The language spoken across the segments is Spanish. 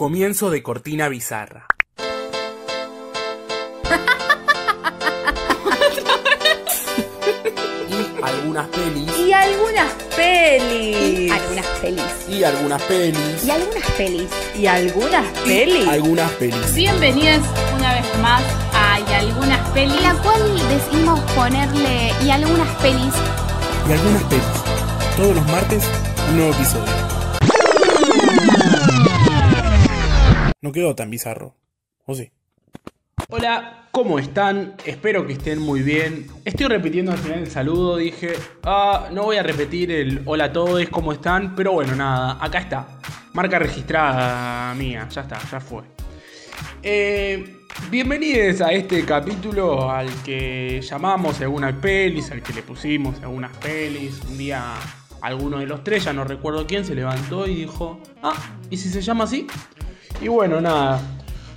Comienzo de cortina bizarra. y algunas pelis. Y algunas pelis. Algunas pelis. Y algunas pelis. Y algunas pelis. Y algunas pelis. Algunas pelis. Bienvenidas una vez más a Y algunas pelis. La cual decidimos ponerle y algunas pelis. Y algunas pelis. Todos los martes, un nuevo episodio. No quedó tan bizarro. ¿O sí? Hola, ¿cómo están? Espero que estén muy bien. Estoy repitiendo al final el saludo, dije, ah, no voy a repetir el hola a todos, ¿cómo están? Pero bueno, nada, acá está. Marca registrada mía, ya está, ya fue. Eh, bienvenidos a este capítulo al que llamamos algunas pelis, al que le pusimos algunas pelis. Un día alguno de los tres, ya no recuerdo quién, se levantó y dijo, ah, ¿y si se llama así? Y bueno, nada,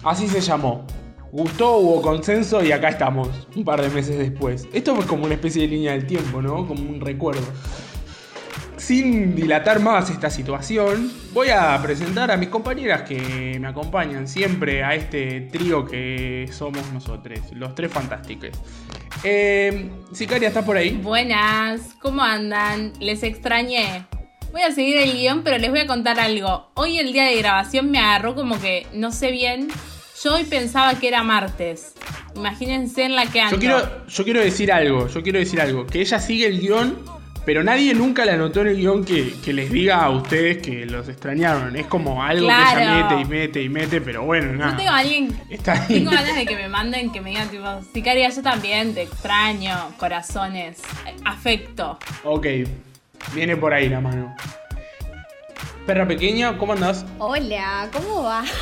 así se llamó. Gustó, hubo consenso y acá estamos, un par de meses después. Esto fue como una especie de línea del tiempo, ¿no? Como un recuerdo. Sin dilatar más esta situación, voy a presentar a mis compañeras que me acompañan siempre a este trío que somos nosotros, los tres fantásticos. Eh, Sicaria, ¿estás por ahí? Buenas, ¿cómo andan? Les extrañé. Voy a seguir el guion, pero les voy a contar algo. Hoy el día de grabación me agarró como que no sé bien. Yo hoy pensaba que era martes. Imagínense en la que ando. Yo quiero, yo quiero decir algo, yo quiero decir algo. Que ella sigue el guion, pero nadie nunca le anotó en el guion que, que les diga a ustedes que los extrañaron. Es como algo que ella mete y mete y mete, pero bueno, nada. Yo tengo a alguien. Está. Tengo ganas de que me manden, que me digan, tipo, Sicaria, yo también te extraño, corazones, afecto. Ok, viene por ahí la mano. Perra pequeña, ¿cómo andás? Hola, ¿cómo va?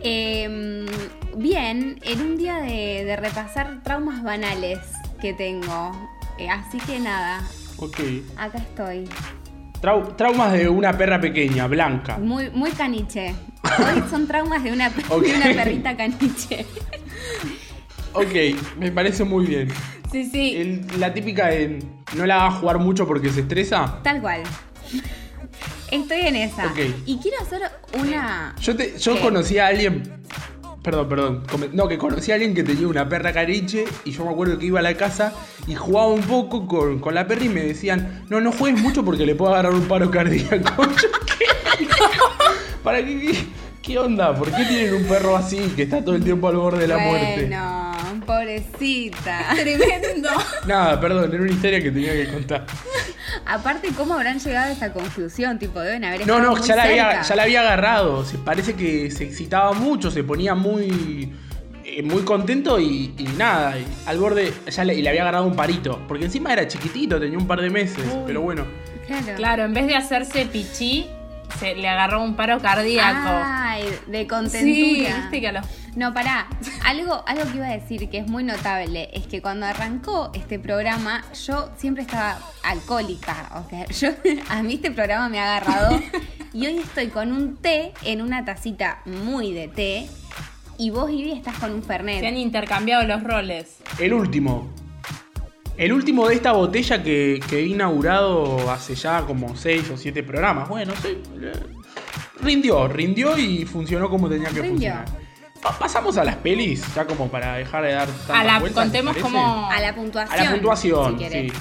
Em, bien, en un día de, de repasar traumas banales que tengo. Eh, así que nada, Ok. acá estoy. Trau- traumas de una perra pequeña, blanca. Muy, muy caniche. Hoy son traumas de una, de una perrita caniche. Ok, me parece muy bien. Sí, sí. El- la típica de no la hagas jugar mucho porque se estresa. Tal cual. Estoy en esa. Ok. Y quiero hacer una. Yo, te, yo conocí a alguien. Perdón, perdón. come- No, que conocí a alguien que tenía una perra cariche y yo me acuerdo que iba a la casa y jugaba un poco con, con la perra y me decían, no, no juegues mucho porque le puedo agarrar un paro cardíaco. Yo, ¿qué? ¿Para qué, qué? ¿Qué onda? ¿Por qué tienen un perro así que está todo el tiempo al borde de la muerte? Bueno, pobrecita. Tremendo. Nada, perdón, era una historia que tenía que contar. Aparte, ¿cómo habrán llegado a esta conclusión? Tipo, deben haber No, no, muy ya la, había, ya la había agarrado. Se parece que se excitaba mucho, se ponía muy. eh, muy contento y, y nada. y al borde. Ya le, y le había agarrado un parito. Porque encima era chiquitito, tenía un par de meses. Uy. Pero bueno. Claro. Claro, en vez de hacerse pichí, se le agarró un paro cardíaco. Ay, de sí, contentura. viste que a los No, pará. Algo, algo que iba a decir que es muy notable es que cuando arrancó este programa, yo siempre estaba alcohólica. O sea, yo, a mí este programa me ha agarrado. Y hoy estoy con un té en una tacita muy de té. Y vos, Ivy, estás con un fernet. se han intercambiado los roles. El último. El último de esta botella que, que he inaugurado hace ya como 6 o 7 programas. Bueno, sí. eh, Rindió, rindió y funcionó como tenía que Rindió. funcionar. Pa- pasamos a las pelis, ya como para dejar de dar tantas A la, vueltas, ¿te contemos como. A la puntuación. A la puntuación, si sí.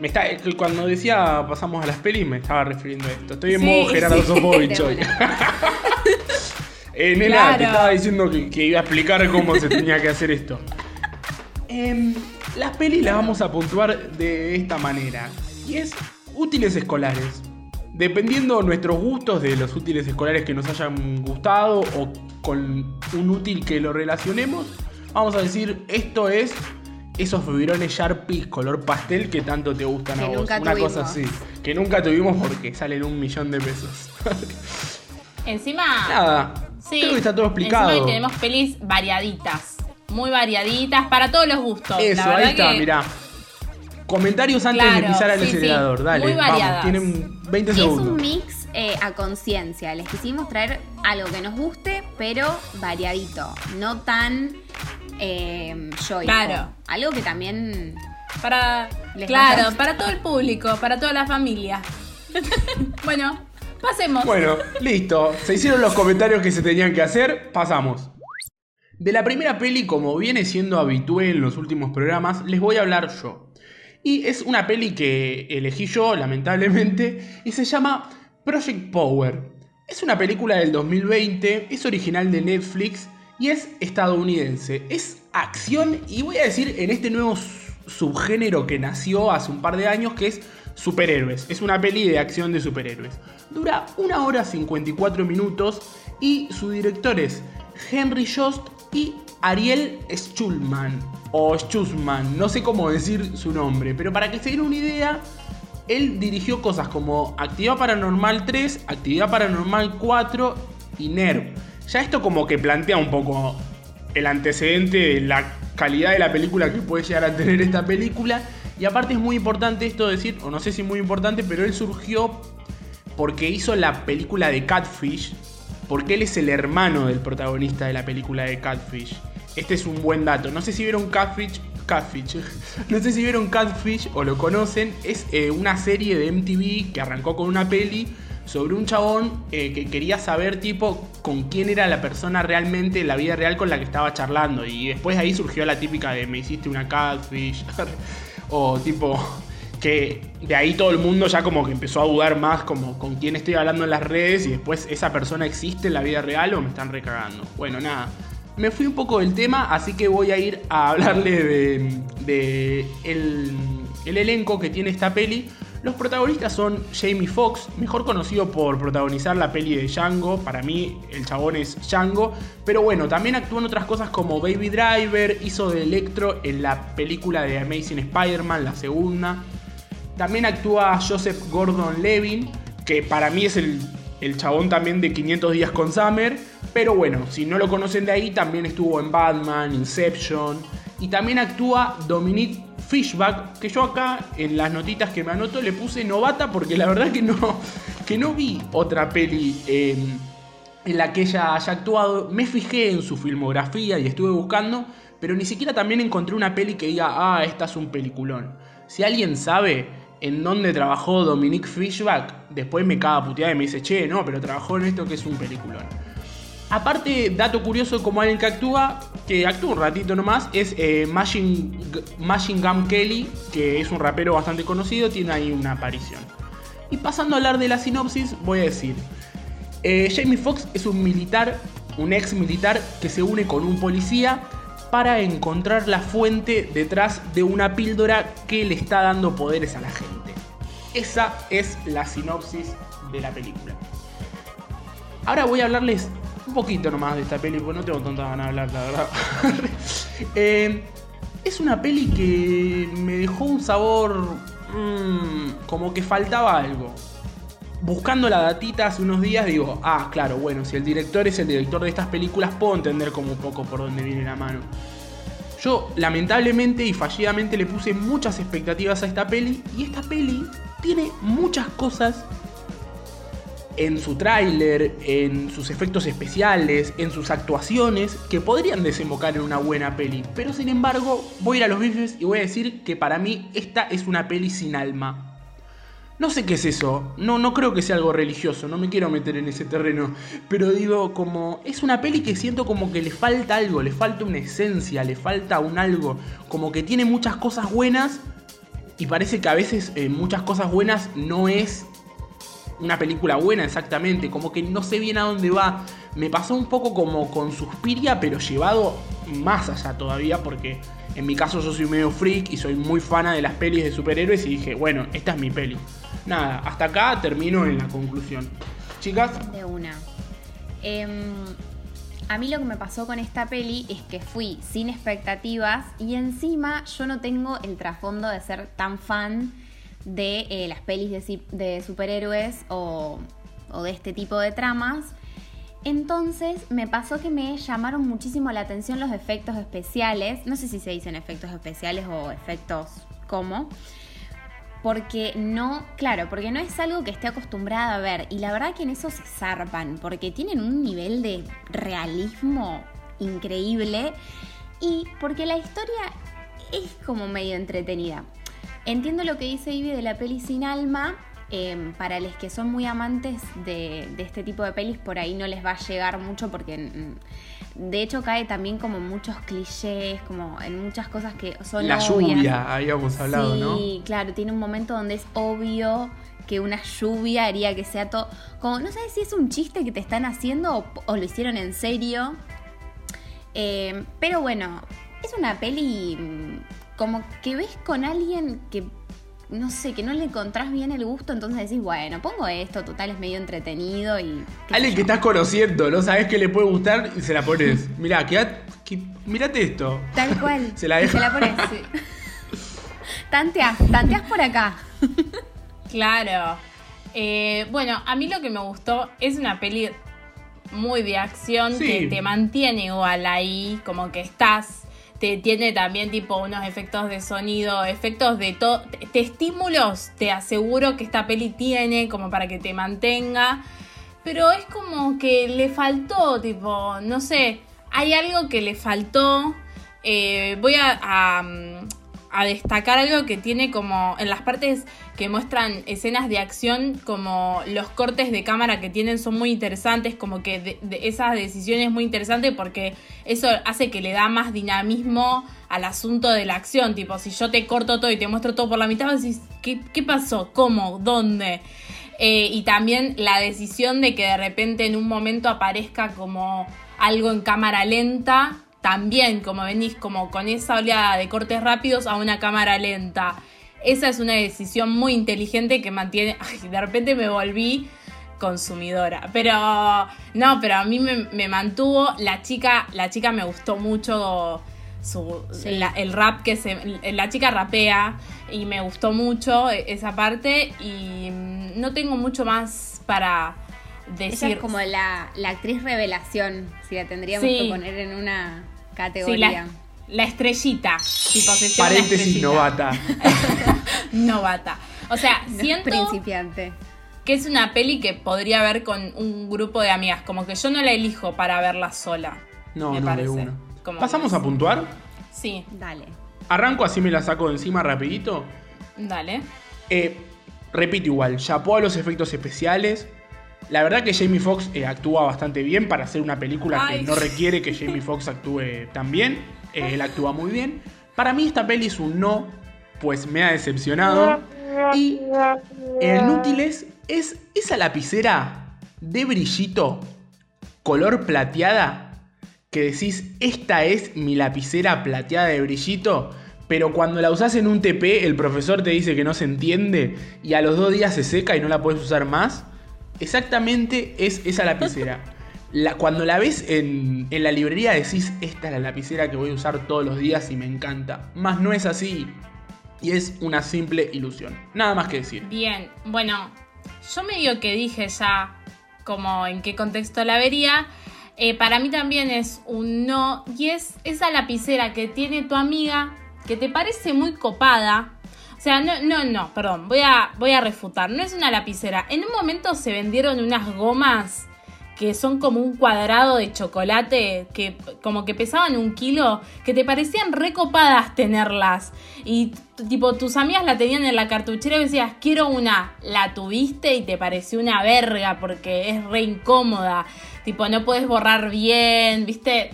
Me está, eh, cuando decía pasamos a las pelis, me estaba refiriendo a esto. Estoy en Sí, modo Gerardo sí. Sofovich hoy. Eh, nena, Claro. te estaba diciendo que, que iba a explicar cómo se tenía que hacer esto. Em, las pelis las vamos a puntuar de esta manera. Y es útiles escolares. Dependiendo nuestros gustos de los útiles escolares que nos hayan gustado o con un útil que lo relacionemos, vamos a decir esto es esos biberones Sharpie color pastel que tanto te gustan Que a vos. nunca Una tuvimos. cosa así. Que nunca tuvimos porque salen un millón de pesos. Encima. Nada. Sí. Creo que está todo Encima explicado. hoy tenemos pelis variaditas. Muy variaditas para todos los gustos. Eso, La ahí está, que mirá. Comentarios antes de pisar al sí, sí. acelerador, dale. Muy vamos, variadas. tienen 20 Y es segundos. un mix eh, a conciencia. Les quisimos traer algo que nos guste, pero variadito. No tan eh, yoico. Claro. Algo que también. Para. Les claro, vaya- para todo el público, para toda la familia. bueno, Pasemos. Bueno, listo. Se hicieron los comentarios que se tenían que hacer. Pasamos. De la primera peli, como viene siendo habitual en los últimos programas, les voy a hablar yo. Y es una peli que elegí yo, lamentablemente, y se llama Project Power. Es una película del 2020, es original de Netflix y es estadounidense. Es acción y voy a decir en este nuevo subgénero que nació hace un par de años que es superhéroes. Es una peli de acción de superhéroes. Dura una hora 54 minutos y su director es Henry Jost y Ariel Schulman. O Schulman, no sé cómo decir su nombre, pero para que se den una idea, él dirigió cosas como Actividad Paranormal 3, Actividad Paranormal 4 y NERV. Ya esto como que plantea un poco el antecedente de la calidad de la película que puede llegar a tener esta película. Y aparte es muy importante esto decir, o no sé si muy importante, pero él surgió porque hizo la película de Catfish, porque él es el hermano del protagonista de la película de Catfish. Este es un buen dato. No sé si vieron Catfish, Catfish. No sé si vieron Catfish o lo conocen. Es eh, una serie de MTV que arrancó con una peli sobre un chabón eh, que quería saber tipo con quién era la persona realmente en la vida real con la que estaba charlando. Y después ahí surgió la típica de me hiciste una catfish. o tipo que de ahí todo el mundo ya como que empezó a dudar más como con quién estoy hablando en las redes y después esa persona existe en la vida real o me están recagando. Bueno, nada. Me fui un poco del tema, así que voy a ir a hablarle de, el, el elenco que tiene esta peli. Los protagonistas son Jamie Foxx, mejor conocido por protagonizar la peli de Django. Para mí, el chabón es Django. Pero bueno, también actúa en otras cosas como Baby Driver, hizo de Electro en la película de Amazing Spider-Man, la segunda. También actúa Joseph Gordon Levin, que para mí es el, el chabón también de 500 días con Summer. Pero bueno, si no lo conocen de ahí, también estuvo en Batman, Inception. Y también actúa Dominique Fishback, que yo acá en las notitas que me anoto le puse novata porque la verdad que no, que no vi otra peli en la que ella haya actuado. Me fijé en su filmografía y estuve buscando, pero ni siquiera también encontré una peli que diga, ah, esta es un peliculón. Si alguien sabe en dónde trabajó Dominique Fishback, después me caga puteada y me dice, che, no, pero trabajó en esto que es un peliculón. Aparte, dato curioso como alguien que actúa, que actúa un ratito nomás, es eh, Machine, Machine Gun Kelly, que es un rapero bastante conocido, tiene ahí una aparición. Y pasando a hablar de la sinopsis, voy a decir, eh, Jamie Foxx es un militar, un ex militar que se une con un policía para encontrar la fuente detrás de una píldora que le está dando poderes a la gente. Esa es la sinopsis de la película. Ahora voy a hablarles un poquito nomás de esta peli, porque no tengo tanta ganas de hablar, la verdad. eh, es una peli que me dejó un sabor mmm, como que faltaba algo. Buscando la datita hace unos días digo, ah, claro, bueno, si el director es el director de estas películas, puedo entender como un poco por dónde viene la mano. Yo lamentablemente y fallidamente le puse muchas expectativas a esta peli y esta peli tiene muchas cosas en su tráiler, en sus efectos especiales, en sus actuaciones, que podrían desembocar en una buena peli. Pero sin embargo, voy a ir a los bifes y voy a decir que para mí esta es una peli sin alma. No sé qué es eso, no, no creo que sea algo religioso, no me quiero meter en ese terreno, pero digo como es una peli que siento como que le falta algo, le falta una esencia, le falta un algo, como que tiene muchas cosas buenas y parece que a veces eh, muchas cosas buenas no es una película buena exactamente, como que no sé bien a dónde va. Me pasó un poco como con Suspiria, pero llevado más allá todavía, porque en mi caso yo soy medio freak y soy muy fana de las pelis de superhéroes y dije, bueno, esta es mi peli. Nada, hasta acá termino en la conclusión. Chicas. De una. Em, a mí lo que me pasó con esta peli es que fui sin expectativas y encima yo no tengo el trasfondo de ser tan fan de eh, las pelis de, superhéroes o, o, de este tipo de tramas. Entonces me pasó que me llamaron muchísimo la atención los efectos especiales. No sé si se dicen efectos especiales o efectos como. Porque no, claro, porque no es algo que esté acostumbrada a ver. Y la verdad que en eso se zarpan, porque tienen un nivel de realismo increíble. Y porque la historia es como medio entretenida. Entiendo lo que dice Ivy de la peli sin alma, eh, para los que son muy amantes de, de este tipo de pelis, por ahí no les va a llegar mucho porque mm, de hecho cae también como muchos clichés, como en muchas cosas que son La obvias. lluvia, habíamos hablado, ¿no? Sí, claro, tiene un momento donde es obvio que una lluvia haría que sea todo. Como no sabes si es un chiste que te están haciendo o, o lo hicieron en serio. Eh, pero bueno, es una peli mm, como que ves con alguien que no sé, que no le encontrás bien el gusto, entonces decís, bueno, pongo esto, total es medio entretenido y. qué Alguien que estás conociendo, no sabes que le puede gustar y se la pones. Mirá, quedá- que, mirate esto. Tal cual. Se la Y deja. Se la pones. sí. Tanteás, tanteás por acá. Claro. Eh, bueno, a mí lo que me gustó es una peli muy de acción Sí. que te mantiene igual ahí, como que estás. Tiene también tipo unos efectos de sonido, efectos de todo. Te estímulos, te aseguro que esta peli tiene como para que te mantenga. Pero es como que le faltó, tipo, no sé, hay algo que le faltó. Eh, voy a, a, mm, a destacar algo que tiene como en las partes que muestran escenas de acción, como los cortes de cámara que tienen son muy interesantes, como que de, de esas decisiones muy interesantes porque eso hace que le da más dinamismo al asunto de la acción. Tipo, si yo te corto todo y te muestro todo por la mitad, vos decís, ¿qué, qué pasó? ¿Cómo? ¿Dónde? Eh, y también la decisión de que de repente en un momento aparezca como algo en cámara lenta, también como venís como con esa oleada de cortes rápidos a una cámara lenta. Esa es una decisión muy inteligente que mantiene... Ay, de repente me volví consumidora. Pero no, pero a mí me, me mantuvo. La chica, la chica me gustó mucho su, Sí. la- el rap que se. La chica rapea y me gustó mucho esa parte. Y mm, no tengo mucho más para Ella decir. es como la, la actriz revelación, si la tendríamos Sí. que poner en una Sí, categoría. la, la estrellita. Tipo, se llama la Paréntesis estrellita. novata. Novata. O sea, siento. principiante. que es una peli que podría ver con un grupo de amigas. Como que yo no la elijo para verla sola. No, me no, parece. de una. Como ¿Pasamos que- a puntuar? Sí, Dale. Arranco así me la saco de encima rapidito. dale. Eh, repito igual, chapó a los efectos especiales. La verdad que Jamie Foxx eh, actúa bastante bien para hacer una película Ay. que no requiere que Jamie Foxx actúe tan bien. Eh, él actúa muy bien. Para mí esta peli es un no, pues me ha decepcionado. Y el Nútiles es esa lapicera de brillito, color plateada, que decís, esta es mi lapicera plateada de brillito, pero cuando la usás en un TP, el profesor te dice que no se entiende y a los dos días se seca y no la puedes usar más. Exactamente es esa lapicera. La- cuando la ves en, en la librería decís, esta es la lapicera que voy a usar todos los días y me encanta. Más no es así. Y es una simple ilusión. Nada más que decir. Bien, bueno, yo medio que dije ya como en qué contexto la vería. Eh, para mí también es un no. Y es esa lapicera que tiene tu amiga que te parece muy copada. O sea, no, no, no, perdón, voy a, voy a refutar. No es una lapicera. En un momento se vendieron unas gomas que son como un cuadrado de chocolate, que como que pesaban un kilo, que te parecían recopadas tenerlas. Y tipo, tus amigas la tenían en la cartuchera y decías, quiero una. La tuviste y te pareció una verga porque es re incómoda. Tipo, no puedes borrar bien, ¿viste?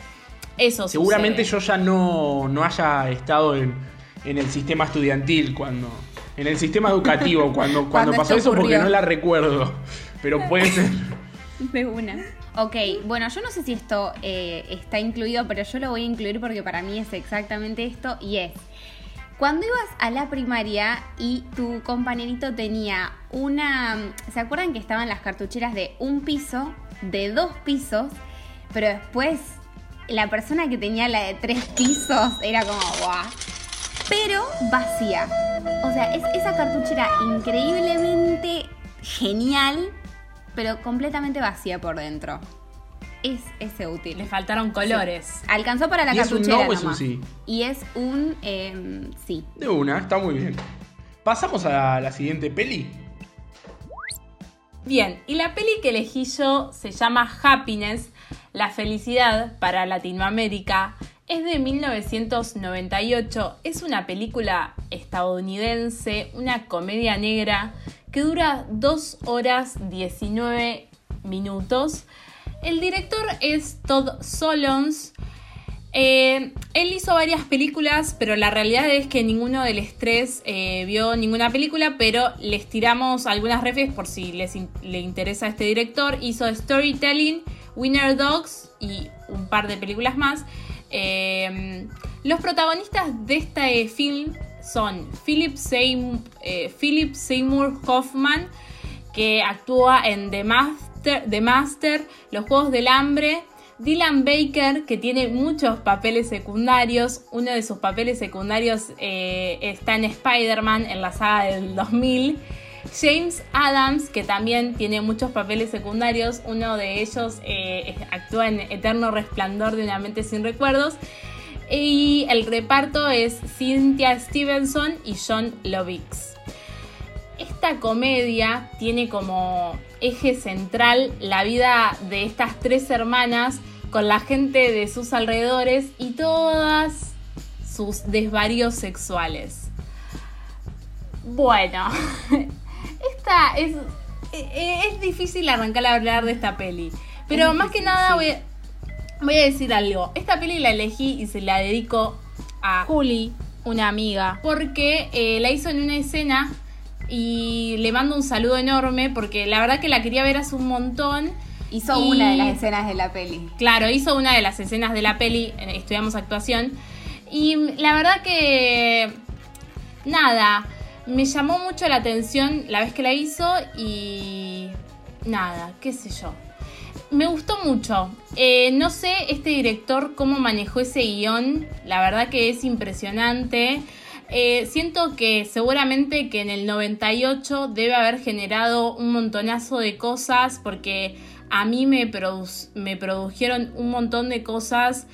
Eso Seguramente sucede. yo ya no, no haya estado en, en el sistema estudiantil cuando. En el sistema educativo, cuando, cuando, Cuando pasó eso, porque no la recuerdo. Pero puede ser. De una. Ok, bueno, yo no sé si esto eh, está incluido, pero yo lo voy a incluir porque para mí es exactamente esto y es. Cuando ibas a la primaria y tu compañerito tenía una... ¿Se acuerdan que estaban las cartucheras de un piso, de dos pisos, pero después la persona que tenía la de tres pisos era como, guau. Pero vacía. O sea, es esa cartuchera increíblemente genial, pero completamente vacía por dentro. Es ese útil. Le faltaron colores. Alcanzó para la ¿Y es un cartuchera. no o es un sí? Y es un em, sí. De una, está muy bien. Pasamos a la siguiente peli. Bien, y la peli que elegí yo se llama Happiness, la felicidad para Latinoamérica. Es de 1998, es una película estadounidense, una comedia negra que dura 2 horas 19 minutos. El director es Todd Solons. Eh, él hizo varias películas, pero la realidad es que ninguno de los tres vio ninguna película, pero les tiramos algunas refes por si les le interesa a este director. Hizo Storytelling, Winner Dogs y un par de películas más. Eh, los protagonistas de este film son Philip Seymour, Philip Seymour Hoffman, que actúa en The Master, The Master, Los Juegos del Hambre, Dylan Baker, que tiene muchos papeles secundarios. Uno de sus papeles secundarios eh, está en Spider-Man, en la saga del 2000. James Adams, que también tiene muchos papeles secundarios. Uno de ellos eh, actúa en Eterno Resplandor de una mente sin recuerdos. Y el reparto es Cynthia Stevenson y John Lovix. Esta comedia tiene como eje central la vida de estas tres hermanas con la gente de sus alrededores y todas sus desvaríos sexuales. Bueno, esta es, es difícil arrancar a hablar de esta peli, pero más que nada voy, voy, a decir algo. Esta peli la elegí y se la dedico a Juli, una amiga, porque eh, la hizo en una escena y le mando un saludo enorme porque la verdad que la quería ver hace un montón Hizo una de las escenas de la peli. Claro, hizo una de las escenas de la peli, eh, estudiamos actuación. Y la verdad que... Nada, me llamó mucho la atención la vez que la hizo y... Nada, qué sé yo. Me gustó mucho. Eh, no sé este director cómo manejó ese guion. La verdad que es impresionante. Eh, siento que seguramente que en el 98 debe haber generado un montonazo de cosas porque a mí me, me produjeron un montón de cosas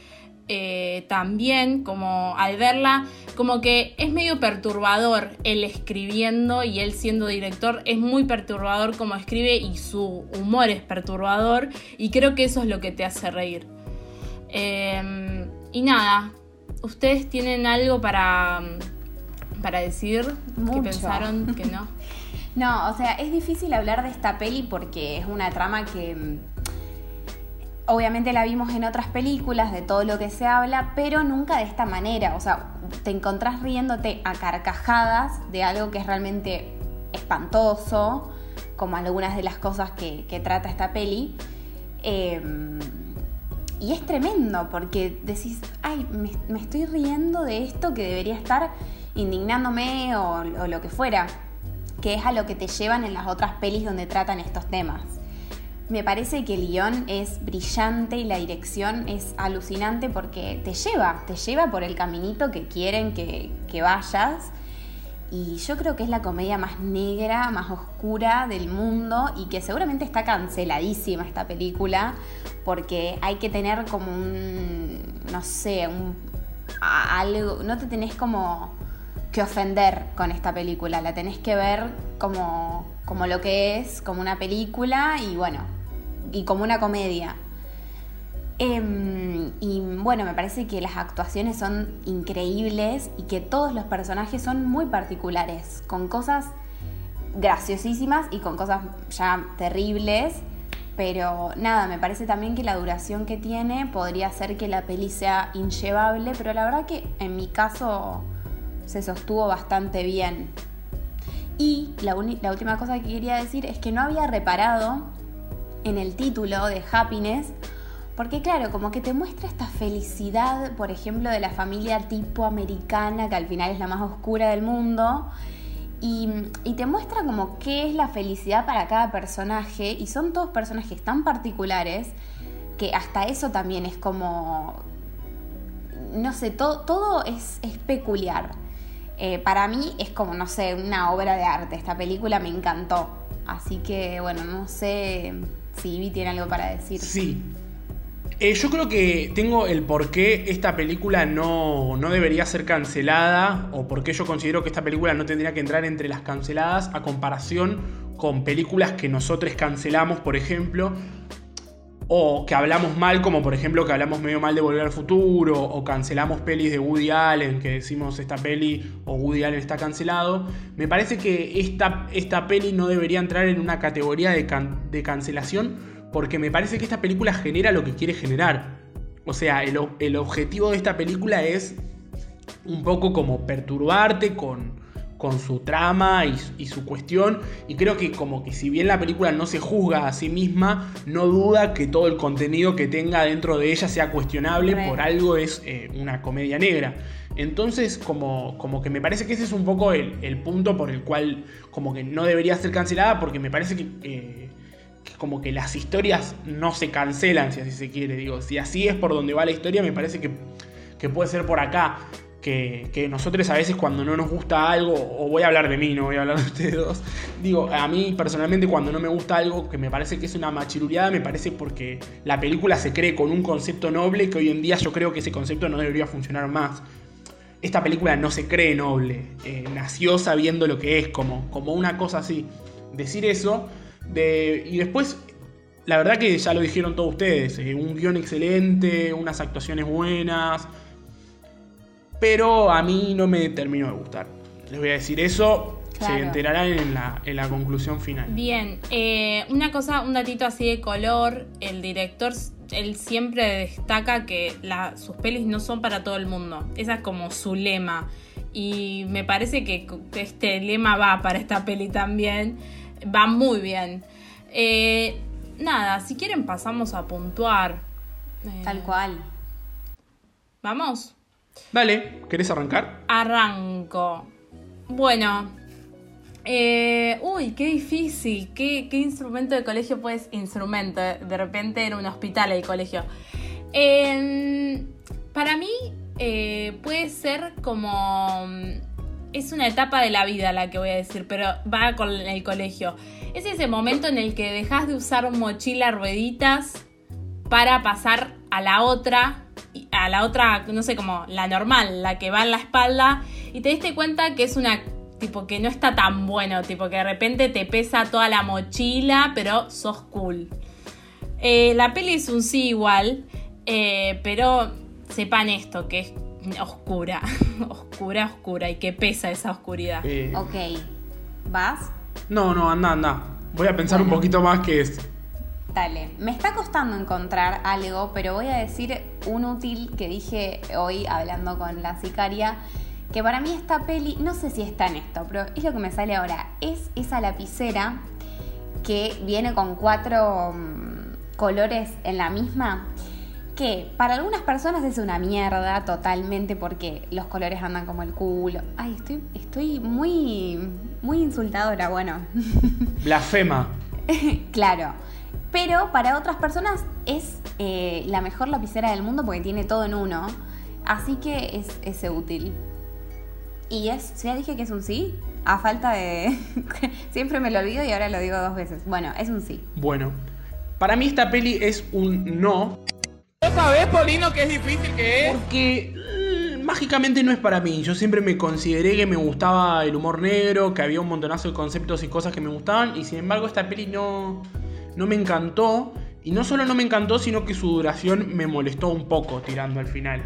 eh, también, como al verla, como que es medio perturbador él escribiendo y él siendo director, es muy perturbador como escribe y su humor es perturbador y creo que eso es lo que te hace reír. Em, y nada, ¿ustedes tienen algo para, para decir que pensaron que no? No, o sea, es difícil hablar de esta peli porque es una trama que obviamente la vimos en otras películas, de todo lo que se habla, pero nunca de esta manera. O sea, te encontrás riéndote a carcajadas de algo que es realmente espantoso, como algunas de las cosas que, trata esta peli. Em, y es tremendo porque decís, ay, me, estoy riendo de esto que debería estar indignándome o lo que fuera que es a lo que te llevan en las otras pelis donde tratan estos temas. Me parece que el guion es brillante y la dirección es alucinante porque te lleva, te lleva por el caminito que quieren que, que vayas. Y yo creo que es la comedia más negra, más oscura del mundo y que seguramente está canceladísima esta película porque hay que tener como un, no sé, un, algo, no te tenés como que ofender con esta película, la tenés que ver como, como lo que es, como una película y bueno, y como una comedia. Em, y bueno, me parece que las actuaciones son increíbles y que todos los personajes son muy particulares, con cosas graciosísimas y con cosas ya terribles. Pero nada, me parece también que la duración que tiene podría hacer que la peli sea inllevable, pero la verdad que en mi caso se sostuvo bastante bien. Y la, última cosa que quería decir es que no había reparado en el título de Happiness, porque claro, como que te muestra esta felicidad, por ejemplo, de la familia tipo americana, que al final es la más oscura del mundo, y, y, te muestra como qué es la felicidad para cada personaje, y son todos personajes tan particulares que hasta eso también es como, no sé, todo, todo es, es peculiar. Eh, para mí es como, no sé, una obra de arte. Esta película me encantó. Así que, bueno, no sé si Ivy tiene algo para decir. Sí. Eh, yo creo que tengo el por qué esta película no, no debería ser cancelada o por qué yo considero que esta película no tendría que entrar entre las canceladas a comparación con películas que nosotros cancelamos, por ejemplo. O que hablamos mal, como por ejemplo que hablamos medio mal de Volver al Futuro, o cancelamos pelis de Woody Allen, que decimos esta peli o Woody Allen está cancelado, me parece que esta, esta peli no debería entrar en una categoría de, de cancelación, porque me parece que esta película genera lo que quiere generar. O sea, el, el objetivo de esta película es un poco como perturbarte con, con su trama y, su cuestión. Y creo que como que si bien la película no se juzga a sí misma, no duda que todo el contenido que tenga dentro de ella sea cuestionable, por algo es eh, una comedia negra. Entonces, como, como que me parece que ese es un poco el, punto por el cual como que no debería ser cancelada, porque me parece que, eh, que, como que las historias no se cancelan, si así se quiere. Digo, si así es por donde va la historia, me parece que, que puede ser por acá que, nosotros a veces cuando no nos gusta algo, o voy a hablar de mí, no voy a hablar de ustedes dos, digo, a mí personalmente cuando no me gusta algo que me parece que es una machiruleada, me parece porque la película se cree con un concepto noble que hoy en día yo creo que ese concepto no debería funcionar más. Esta película no se cree noble, eh, nació sabiendo lo que es, como, como una cosa así. Decir eso, de, y después la verdad que ya lo dijeron todos ustedes, eh, un guion excelente, unas actuaciones buenas, pero a mí no me terminó de gustar. Les voy a decir eso, se enterarán en la, en la conclusión final. Bien, eh, una cosa, un datito así de color, el director, él siempre destaca que sus pelis no son para todo el mundo, esa es como su lema. Y me parece que este lema va para esta peli también, va muy bien. Eh, nada, si quieren pasamos a puntuar. Tal cual. ¿Vamos? Dale, ¿querés arrancar? Arranco. Bueno. Eh, uy, qué difícil. ¿Qué, instrumento de colegio puedes? Instrumento. De repente en un hospital el colegio. Em, para mí eh, puede ser como... Es una etapa de la vida la que voy a decir, pero va con el colegio. Es ese momento en el que dejas de usar mochila rueditas para pasar a la otra a la otra, no sé, como la normal, la que va en la espalda, y te diste cuenta que es una tipo que no está tan bueno, tipo que de repente te pesa toda la mochila, pero sos cool. Eh, la peli es un sí igual, eh, pero sepan esto, que es oscura, oscura, oscura, y que pesa esa oscuridad. Ok, ¿vas? No, no, anda, anda. Voy a pensar un poquito más que es Dale, me está costando encontrar algo, pero voy a decir un útil que dije hoy hablando con la sicaria, que para mí esta peli, no sé si está en esto, pero es lo que me sale ahora, es esa lapicera que viene con cuatro mm, colores en la misma, que para algunas personas es una mierda totalmente porque los colores andan como el culo. Ay, estoy, estoy muy, muy insultadora, bueno. Blasfema. claro. Pero para otras personas es eh, la mejor lapicera del mundo porque tiene todo en uno. Así que es, ese útil. Y es, ya dije que es un sí, a falta de... Siempre me lo olvido y ahora lo digo dos veces. Bueno, es un sí. Bueno, para mí esta peli es un no. ¿Vos sabés, Polino, que es difícil que es? Porque mm, mágicamente no es para mí. Yo siempre me consideré que me gustaba el humor negro, que había un montonazo de conceptos y cosas que me gustaban, y sin embargo esta peli no no me encantó. Y no solo no me encantó, sino que su duración me molestó un poco tirando al final.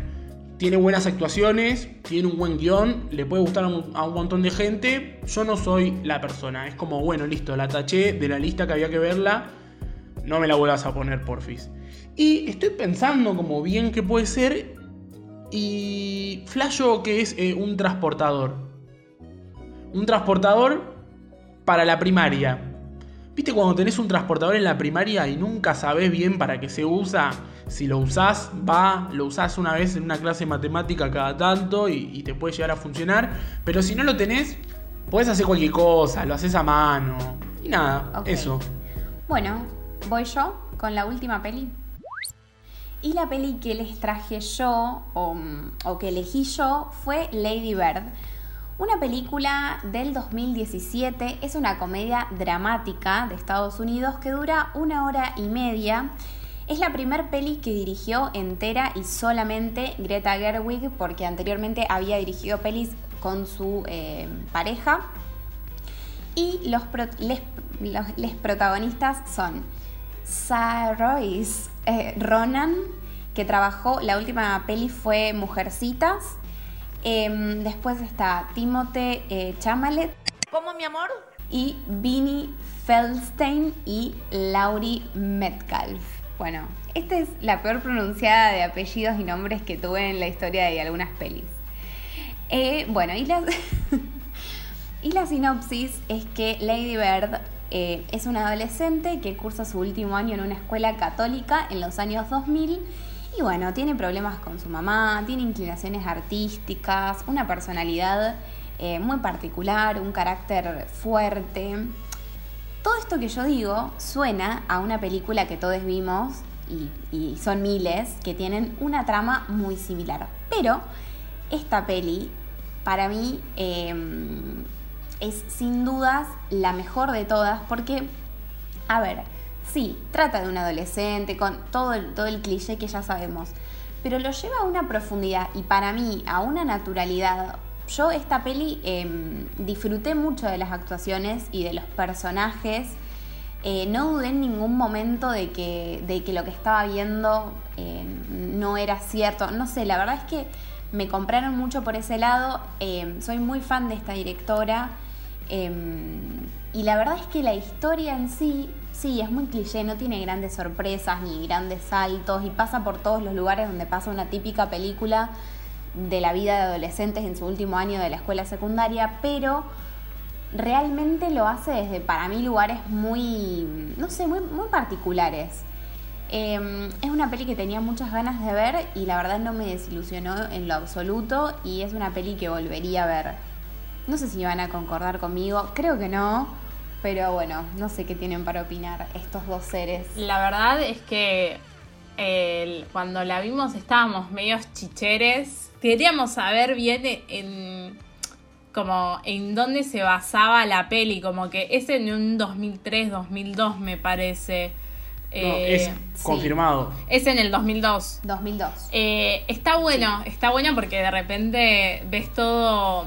Tiene buenas actuaciones, tiene un buen guion, le puede gustar a un, montón de gente. Yo no soy la persona. Es como, bueno, listo, la taché de la lista que había que verla. No me la vuelvas a poner, porfis. Y estoy pensando como bien que puede ser. Y flasho que es eh, un transportador. Un transportador para la primaria. ¿Viste cuando tenés un transportador en la primaria y nunca sabés bien para qué se usa? Si lo usás, va, lo usás una vez en una clase de matemática cada tanto y, te puede llegar a funcionar. Pero si no lo tenés, podés hacer cualquier cosa, lo haces a mano. Y nada, eso. Bueno, voy yo con la última peli. Y la peli que les traje yo, o, o que elegí yo, fue Lady Bird una película del 2017 es una comedia dramática de Estados Unidos que dura una hora y media. Es la primer peli que dirigió entera y solamente Greta Gerwig porque anteriormente había dirigido pelis con su eh, pareja. Y los, les, protagonistas son Royce, eh, Ronan, que trabajó, la última peli fue Mujercitas. Em, después está Timothée eh, Chamalet. ¿Cómo, mi amor? Y Vinnie Feldstein y Laurie Metcalf. Bueno, esta es la peor pronunciada de apellidos y nombres que tuve en la historia de algunas pelis. Eh, bueno, y la, y la sinopsis es que Lady Bird eh, es una adolescente que cursa su último año en una escuela católica en los años 2000 y bueno, tiene problemas con su mamá, tiene inclinaciones artísticas, una personalidad eh, muy particular, un carácter fuerte. Todo esto que yo digo suena a una película que todos vimos y, son miles que tienen una trama muy similar. Pero esta peli, para mí, em, es sin dudas la mejor de todas porque, a ver, sí, trata de un adolescente con todo el, todo el cliché que ya sabemos, pero lo lleva a una profundidad y para mí a una naturalidad. Yo esta peli em, disfruté mucho de las actuaciones y de los personajes. Eh, no dudé en ningún momento de que, de que lo que estaba viendo em, no era cierto. No sé, la verdad es que me compraron mucho por ese lado. Em, soy muy fan de esta directora. y la verdad es que la historia en sí Sí, es muy cliché, no tiene grandes sorpresas ni grandes saltos y pasa por todos los lugares donde pasa una típica película de la vida de adolescentes en su último año de la escuela secundaria, pero realmente lo hace desde para mí lugares muy, no sé, muy, muy particulares. Em, es una peli que tenía muchas ganas de ver y la verdad no me desilusionó en lo absoluto y es una peli que volvería a ver. No sé si van a concordar conmigo, creo que no, pero bueno, no sé qué tienen para opinar estos dos seres. La verdad es que cuando la vimos estábamos medios chicheres. Queríamos saber bien en como en dónde se basaba la peli, como que es en un 2003, 2002 me parece. es eh, confirmado. Es en el 2002. 2002. Eh, está bueno, está bueno porque de repente ves todo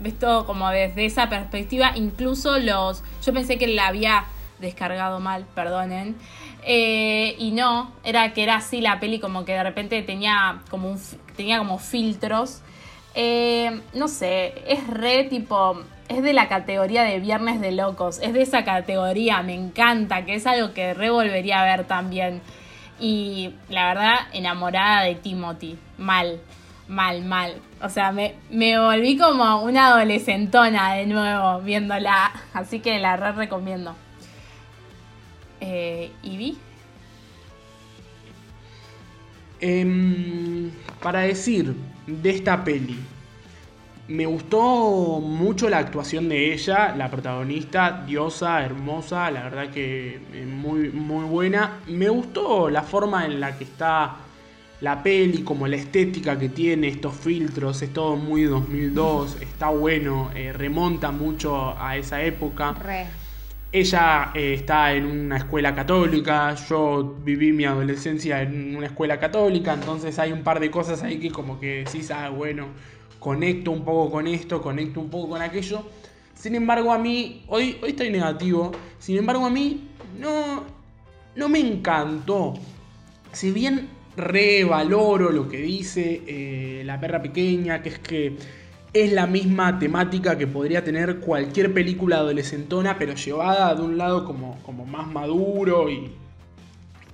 ves todo como desde esa perspectiva, incluso los, yo pensé que la había descargado mal, perdonen, eh, y no, era que era así la peli como que de repente tenía como, tenía como filtros, eh, no sé, es re tipo, es de la categoría de Viernes de Locos, es de esa categoría, me encanta, que es algo que re volvería a ver también. Y la verdad, enamorada de Timothy, mal mal, mal. O sea, me, volví como una adolescentona de nuevo viéndola. Así que la re recomiendo. Eh, ¿Y vi? Em, para decir de esta peli, me gustó mucho la actuación de ella, la protagonista, diosa, hermosa, la verdad que eh, muy, muy buena. Me gustó la forma en la que está la peli, como la estética que tiene, estos filtros, es todo muy 2002, está bueno, eh, remonta mucho a esa época. Ella eh, está en una escuela católica, yo viví mi adolescencia en una escuela católica, entonces hay un par de cosas ahí que como que decís, ah, bueno, conecto un poco con esto, conecto un poco con aquello. Sin embargo, a mí, hoy, hoy estoy negativo, sin embargo, a mí no, no me encantó. Si bien revaloro lo que dice eh, La perra pequeña, que es que es la misma temática que podría tener cualquier película adolescentona, pero llevada de un lado como, como más maduro y,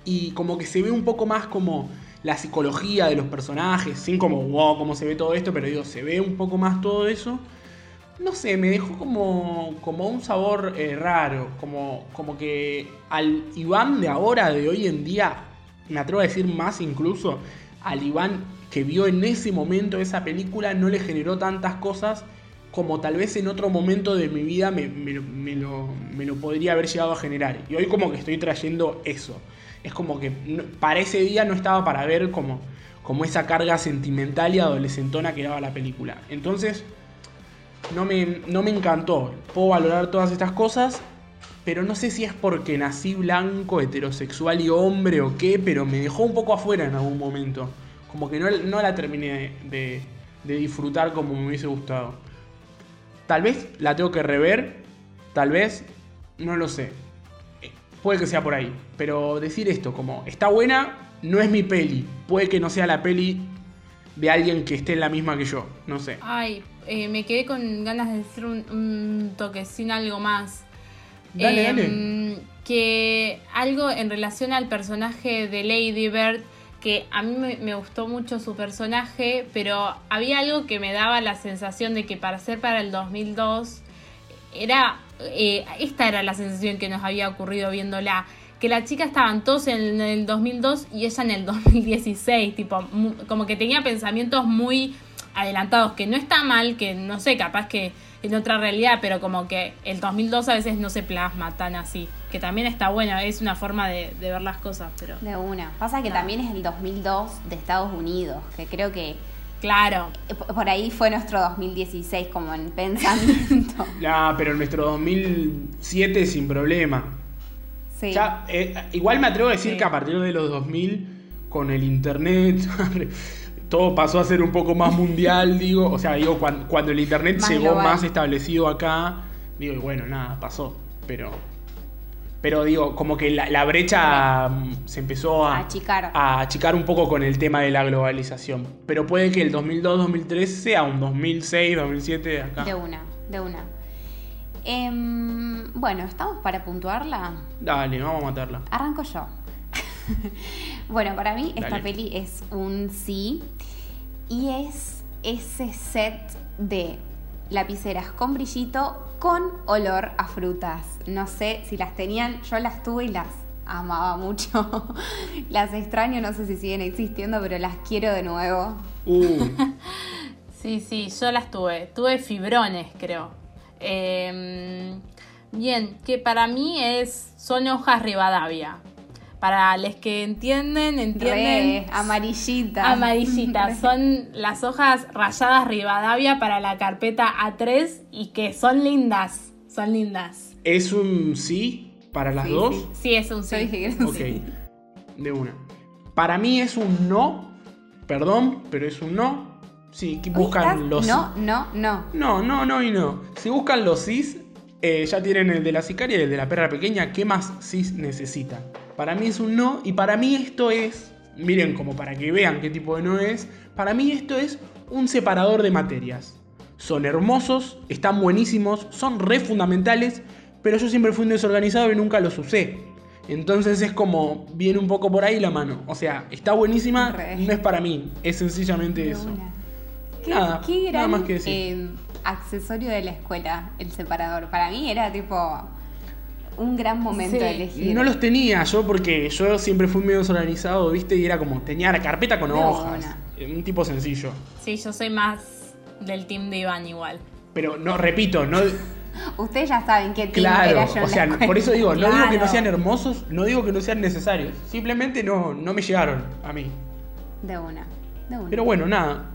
y como que se ve un poco más como la psicología de los personajes, sin como, wow, cómo se ve todo esto, pero digo, se ve un poco más todo eso. No sé, me dejó como, como un sabor eh, raro, como, como que al Iván de ahora, de hoy en día, me atrevo a decir más incluso, al Iván que vio en ese momento esa película no le generó tantas cosas como tal vez en otro momento de mi vida me, lo, podría haber llegado a generar. Y hoy como que estoy trayendo eso. Es como que para ese día no estaba para ver como, como esa carga sentimental y adolescentona que daba la película. Entonces, no me, no me encantó. Puedo valorar todas estas cosas, pero no sé si es porque nací blanco, heterosexual y hombre o qué, pero me dejó un poco afuera en algún momento. Como que no, la terminé de, disfrutar como me hubiese gustado. Tal vez la tengo que rever, tal vez, no lo sé. puede que sea por ahí. Pero decir esto, como está buena, no es mi peli. Puede que no sea la peli de alguien que esté en la misma que yo. No sé. Ay, eh, me quedé con ganas de decir un, un toquecín algo más. Dale, Em, Que algo en relación al personaje de Lady Bird, que a mí me, gustó mucho su personaje, pero había algo que me daba la sensación de que para ser para el 2002 era eh, esta era la sensación que nos había ocurrido viéndola que la chica estaban todos en el 2002 y ella en el 2016 tipo como que tenía pensamientos muy adelantados que no está mal que no sé capaz que en otra realidad pero como que el 2002 a veces no se plasma tan así que también está bueno es una forma de, de ver las cosas pero De una. Pasa que también es el 2002 de Estados Unidos, que creo que claro eh, por ahí fue nuestro 2016 como en pensamiento. Ah, pero nuestro 2007 sin problema. Sí. Ya, eh, igual me atrevo a decir Sí. que a partir de los 2000, con el internet, todo pasó a ser un poco más mundial, digo. O sea, digo, cuan- cuando, el internet Más llegó global. más establecido acá, digo, y bueno, nada, pasó. Pero, pero digo, como que la, la brecha mm, se empezó a, A achicar. a achicar un poco con el tema de la globalización. Pero puede que el 2002-2003 sea un 2006-2007 acá. De una, de una. Em, bueno, ¿estamos para puntuarla? Dale, vamos a matarla. Arranco yo. bueno, para mí esta peli es un sí y es ese set de lapiceras con brillito con olor a frutas. No sé si las tenían, yo las tuve y las amaba mucho. las extraño, no sé si siguen existiendo, pero las quiero de nuevo. Uh, Sí, sí, yo las tuve. Tuve fibrones, creo. Eh, bien, que para mí es son hojas Rivadavia. Para los que entienden, entienden. Re, amarillita. Amarillitas. Son las hojas rayadas Rivadavia para la carpeta A3 y que son lindas. Son lindas. ¿Es un sí para las Sí, dos? sí. Sí, es un sí. dije que Ok, sí. de una. Para mí es un no, perdón, pero es un no. Sí, buscan estás- los No, no, no. No, no, no y no. Si buscan los cis, eh, ya tienen el de la sicaria y el de la perra pequeña. ¿Qué más cis necesitan? Para mí es un no y para mí esto es, miren como para que vean qué tipo de no es, para mí esto es un separador de materias. Son hermosos, están buenísimos, son re fundamentales, pero yo siempre fui un desorganizado y nunca los usé. Entonces es como, viene un poco por ahí la mano. O sea, está buenísima, no es para mí, es sencillamente eso. Qué, Nada, qué nada más que decir. eh, accesorio de la escuela, el separador. Para mí era tipo un gran momento Sí. de elegir. No los tenía yo porque yo siempre fui medio desorganizado, ¿viste? Y era como, tenía la carpeta con De hojas. Eh, Un tipo sencillo. Sí, yo soy más del team de Iván igual. Pero no, repito, no. Ustedes ya saben qué team Claro, era yo o sea, escuela. por eso digo, no digo que no sean hermosos, no digo que no sean necesarios. Simplemente no, no me llegaron a mí. De una, de una. Pero bueno, nada.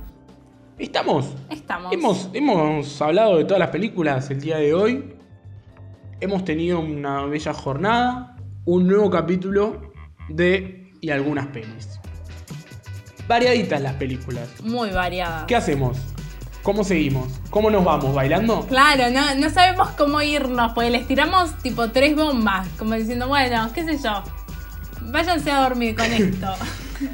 Estamos. Estamos. Hemos, hemos hablado de todas las películas el día de hoy. Hemos tenido una bella jornada. Un nuevo capítulo de y algunas pelis. Variaditas las películas. Muy variadas. ¿Qué hacemos? ¿Cómo seguimos? ¿Cómo nos vamos? ¿Bailando? Claro, no, no sabemos cómo irnos, porque les tiramos tipo tres bombas, como diciendo, bueno, qué sé yo, váyanse a dormir con esto.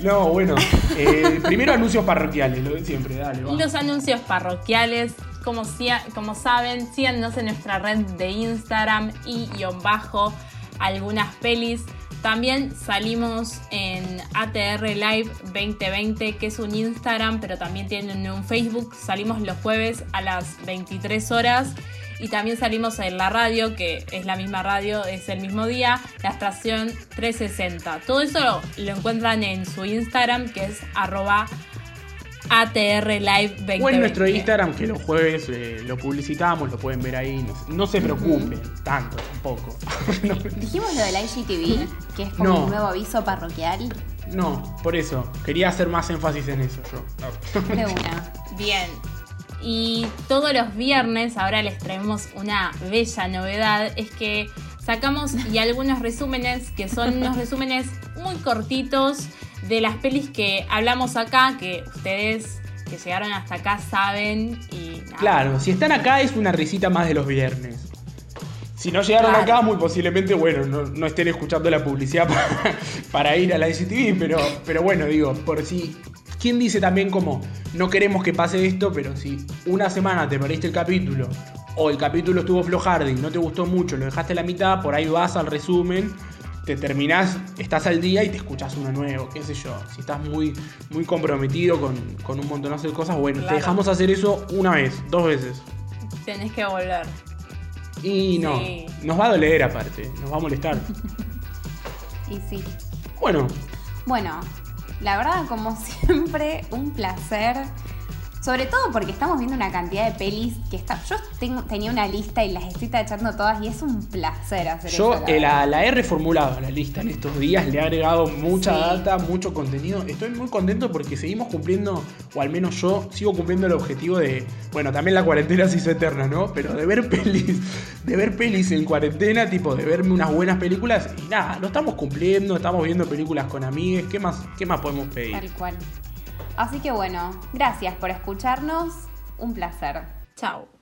No, bueno. eh, primero anuncios parroquiales, lo de siempre, dale. va. Los anuncios parroquiales, como, sia- como saben, síganos en nuestra red de Instagram y guion bajo algunas pelis. También salimos en ATR Live 2020, que es un Instagram, pero también tienen un Facebook. Salimos los jueves a las 23 horas. Y también salimos en la radio, que es la misma radio, es el mismo día, la estación 360. Todo eso lo, lo encuentran en su Instagram, que es arroba ATR Live 2020. O en nuestro Instagram, que los jueves eh, lo publicitamos, lo pueden ver ahí. No, no se preocupen, tanto tampoco. no, Dijimos lo del IGTV, que es como No. un nuevo aviso parroquial. no, por eso. Quería hacer más énfasis en eso yo. De una. Bien. Y todos los viernes, ahora les traemos una bella novedad, es que sacamos y algunos resúmenes, que son unos resúmenes muy cortitos de las pelis que hablamos acá, que ustedes que llegaron hasta acá saben y nada. Claro, si están acá es una risita más de los viernes. Si no llegaron Claro. acá, muy posiblemente, bueno, no, no estén escuchando la publicidad para, para ir a la ICTV, pero, pero bueno, digo, por si. ¿Quién dice también como no queremos que pase esto, pero si una semana te perdiste el capítulo o el capítulo estuvo flojardo y no te gustó mucho, lo dejaste a la mitad, por ahí vas al resumen, te terminás, estás al día y te escuchas uno nuevo, qué sé yo. Si estás muy, muy comprometido con, con un montonazo de cosas, bueno, te dejamos hacer eso una vez, dos veces. Tenés que volver. Y no, Sí. nos va a doler aparte, nos va a molestar. Y sí. Bueno, Bueno, la verdad, como siempre, un placer. Sobre todo porque estamos viendo una cantidad de pelis que está. Yo tengo, tenía una lista y las estoy tachando todas y es un placer hacer yo eso. eh, la la, la he reformulado la lista en estos días, le he agregado mucha Sí. data, mucho contenido. Estoy muy contento porque seguimos cumpliendo, o al menos yo sigo cumpliendo el objetivo de. Bueno, también la cuarentena se hizo eterna, ¿no? Pero de ver pelis, de ver pelis en cuarentena, tipo de verme unas buenas películas. Y nada, lo estamos cumpliendo, estamos viendo películas con amigues. ¿Qué más, qué más podemos pedir? Tal cual. Así que bueno, gracias por escucharnos. Un placer. Chao.